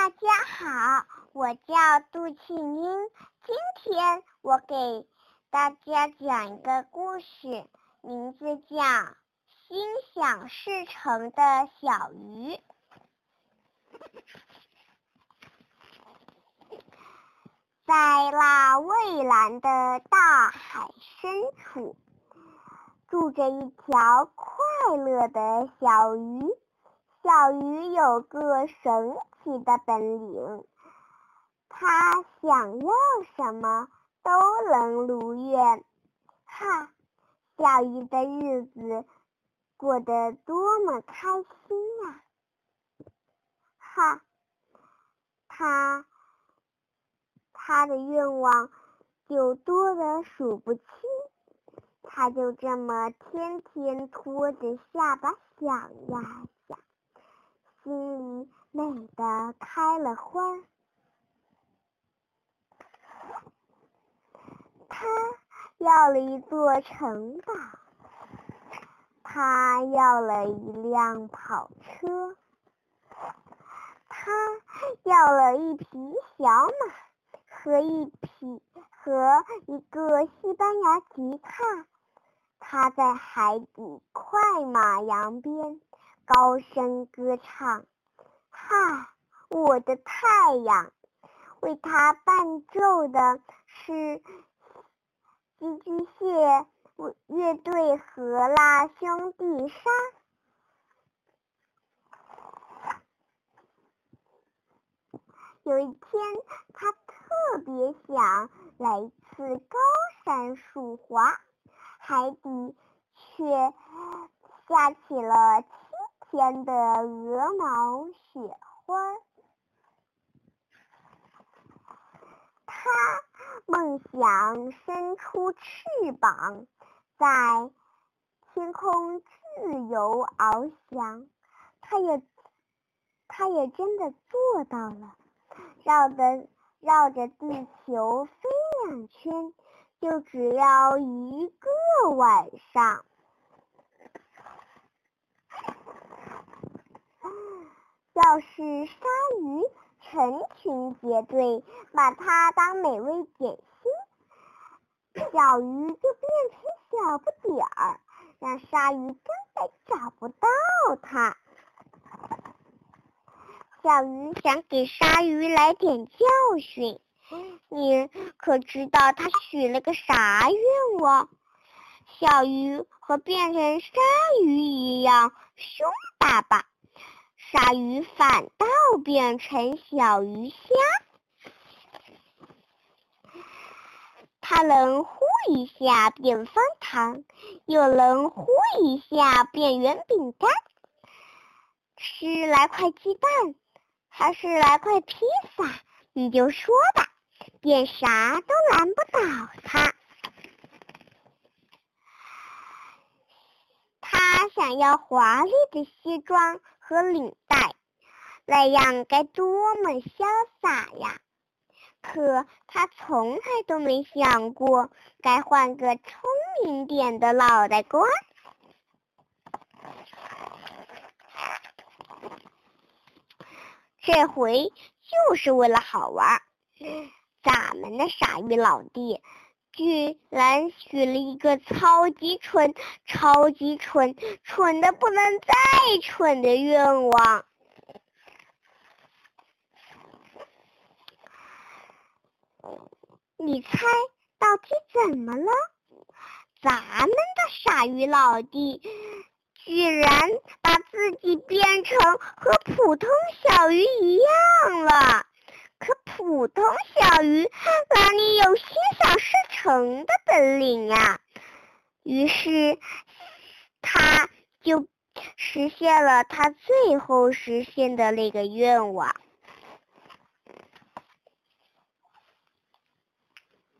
大家好，我叫杜庆英。今天我给大家讲一个故事，名字叫《心想事成的小鱼》。在那蔚蓝的大海深处，住着一条快乐的小鱼。小鱼有个神奇的本领，它想要什么都能如愿。哈，小鱼的日子过得多么开心啊！哈，它它的愿望就多得数不清，它就这么天天拖着下巴想呀。心里美得开了花。他要了一座城堡，他要了一辆跑车，他要了一匹小马和一匹和一个西班牙吉他。他在海底快马扬鞭。高声歌唱，哈！我的太阳，为他伴奏的是寄居蟹乐队和那兄弟沙。有一天，他特别想来一次高山树滑，海底却下起了。天的鹅毛雪花，他梦想伸出翅膀，在天空自由翱翔。他也，他也真的做到了，绕着绕着地球飞两圈，就只要一个晚上。要是鲨鱼成群结队把它当美味点心，小鱼就变成小不点儿，让鲨鱼根本找不到它。小鱼想给鲨鱼来点教训，你可知道它许了个啥愿望？小鱼和变成鲨鱼一样凶巴巴。鲨鱼反倒变成小鱼虾，它能呼一下变方糖，又能呼一下变圆饼干。是来块鸡蛋，还是来块披萨？你就说吧，变啥都难不倒它。他想要华丽的西装。和领带，那样该多么潇洒呀！可他从来都没想过该换个聪明点的脑袋瓜。这回就是为了好玩，咱们的傻鱼老弟。居然许了一个超级蠢、超级蠢、蠢的不能再蠢的愿望。你猜到底怎么了？咱们的傻鱼老弟居然把自己变成和普通小鱼一样了。可普通小鱼哪里有心想事成的本领呀？于是，他就实现了他最后实现的那个愿望。